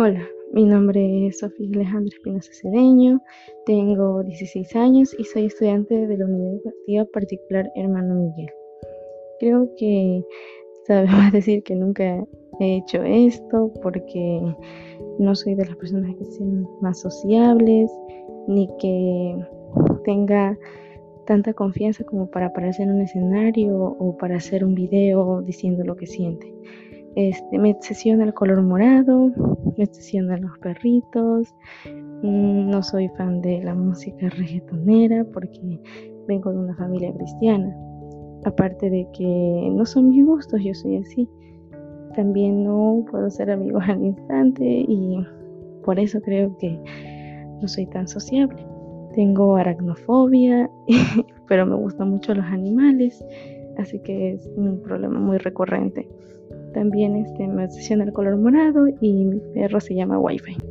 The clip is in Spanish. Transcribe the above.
Hola, mi nombre es Sofía Alejandra Espinosa Cedeño, tengo 16 años y soy estudiante de la Unidad Educativa Particular Hermano Miguel. Creo que sabemos decir que nunca he hecho esto porque no soy de las personas que sean más sociables ni que tenga tanta confianza como para aparecer en un escenario o para hacer un video diciendo lo que siente. Este, me obsesiona el color morado, me obsesionan los perritos. Mm, no soy fan de la música reggaetonera porque vengo de una familia cristiana. Aparte de que no son mis gustos, yo soy así. También no puedo ser amigo al instante y por eso creo que no soy tan sociable. Tengo aracnofobia, pero me gustan mucho los animales, así que es un problema muy recurrente. También este, me obsesiona el color morado y mi perro se llama Wi-Fi.